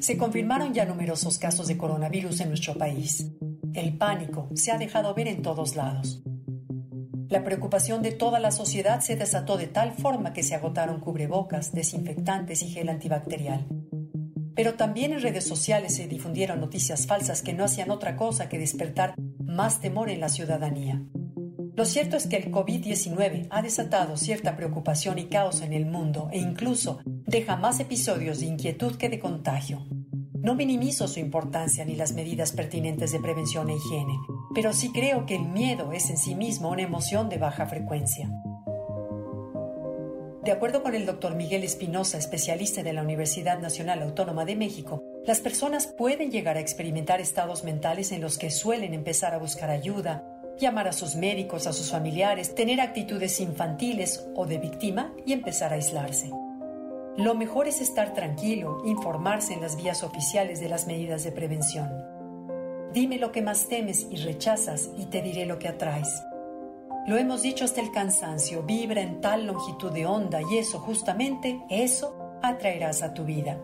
Se confirmaron ya numerosos casos de coronavirus en nuestro país. El pánico se ha dejado ver en todos lados. La preocupación de toda la sociedad se desató de tal forma que se agotaron cubrebocas, desinfectantes y gel antibacterial. Pero también en redes sociales se difundieron noticias falsas que no hacían otra cosa que despertar más temor en la ciudadanía. Lo cierto es que el COVID-19 ha desatado cierta preocupación y caos en el mundo e incluso deja más episodios de inquietud que de contagio. No minimizo su importancia ni las medidas pertinentes de prevención e higiene, pero sí creo que el miedo es en sí mismo una emoción de baja frecuencia. De acuerdo con el doctor Miguel Espinosa, especialista de la Universidad Nacional Autónoma de México, las personas pueden llegar a experimentar estados mentales en los que suelen empezar a buscar ayuda, llamar a sus médicos, a sus familiares, tener actitudes infantiles o de víctima y empezar a aislarse. Lo mejor es estar tranquilo, informarse en las vías oficiales de las medidas de prevención. Dime lo que más temes y rechazas y te diré lo que atraes. Lo hemos dicho hasta el cansancio, vibra en tal longitud de onda y eso, justamente, eso atraerás a tu vida.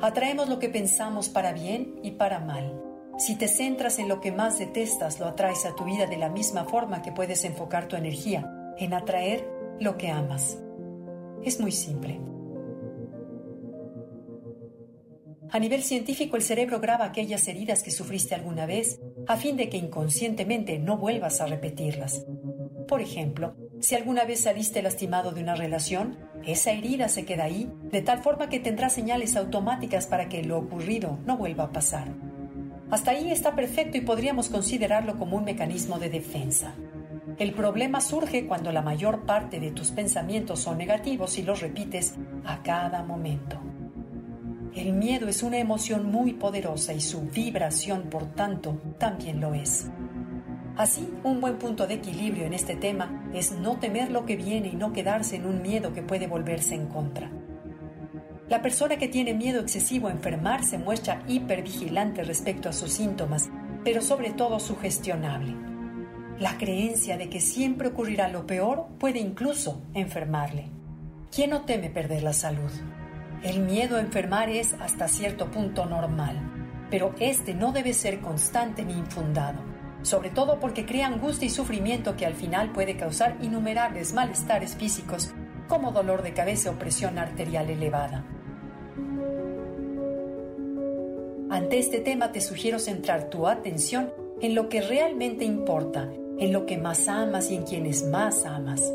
Atraemos lo que pensamos para bien y para mal. Si te centras en lo que más detestas, lo atraes a tu vida de la misma forma que puedes enfocar tu energía en atraer lo que amas. Es muy simple. A nivel científico, el cerebro graba aquellas heridas que sufriste alguna vez a fin de que inconscientemente no vuelvas a repetirlas. Por ejemplo, si alguna vez saliste lastimado de una relación, esa herida se queda ahí de tal forma que tendrás señales automáticas para que lo ocurrido no vuelva a pasar. Hasta ahí está perfecto y podríamos considerarlo como un mecanismo de defensa. El problema surge cuando la mayor parte de tus pensamientos son negativos y los repites a cada momento. El miedo es una emoción muy poderosa y su vibración, por tanto, también lo es. Así, un buen punto de equilibrio en este tema es no temer lo que viene y no quedarse en un miedo que puede volverse en contra. La persona que tiene miedo excesivo a enfermarse muestra hipervigilante respecto a sus síntomas, pero sobre todo sugestionable. La creencia de que siempre ocurrirá lo peor puede incluso enfermarle. ¿Quién no teme perder la salud? El miedo a enfermar es hasta cierto punto normal, pero este no debe ser constante ni infundado, sobre todo porque crea angustia y sufrimiento que al final puede causar innumerables malestares físicos como dolor de cabeza o presión arterial elevada. Ante este tema te sugiero centrar tu atención en lo que realmente importa, en lo que más amas y en quienes más amas.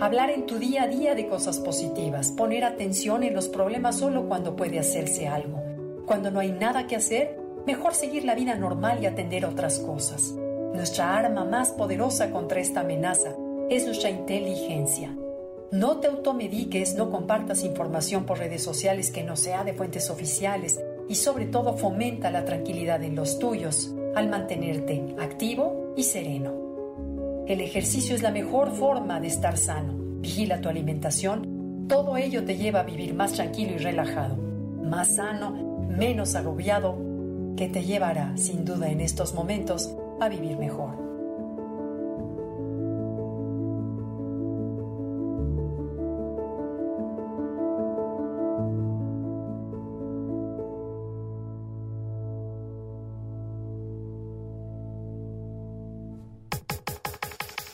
Hablar en tu día a día de cosas positivas, poner atención en los problemas solo cuando puede hacerse algo. Cuando no hay nada que hacer, mejor seguir la vida normal y atender otras cosas. Nuestra arma más poderosa contra esta amenaza es nuestra inteligencia. No te automediques, no compartas información por redes sociales que no sea de fuentes oficiales y sobre todo fomenta la tranquilidad en los tuyos al mantenerte activo y sereno. El ejercicio es la mejor forma de estar sano. Vigila tu alimentación. Todo ello te lleva a vivir más tranquilo y relajado, más sano, menos agobiado, que te llevará, sin duda en estos momentos, a vivir mejor.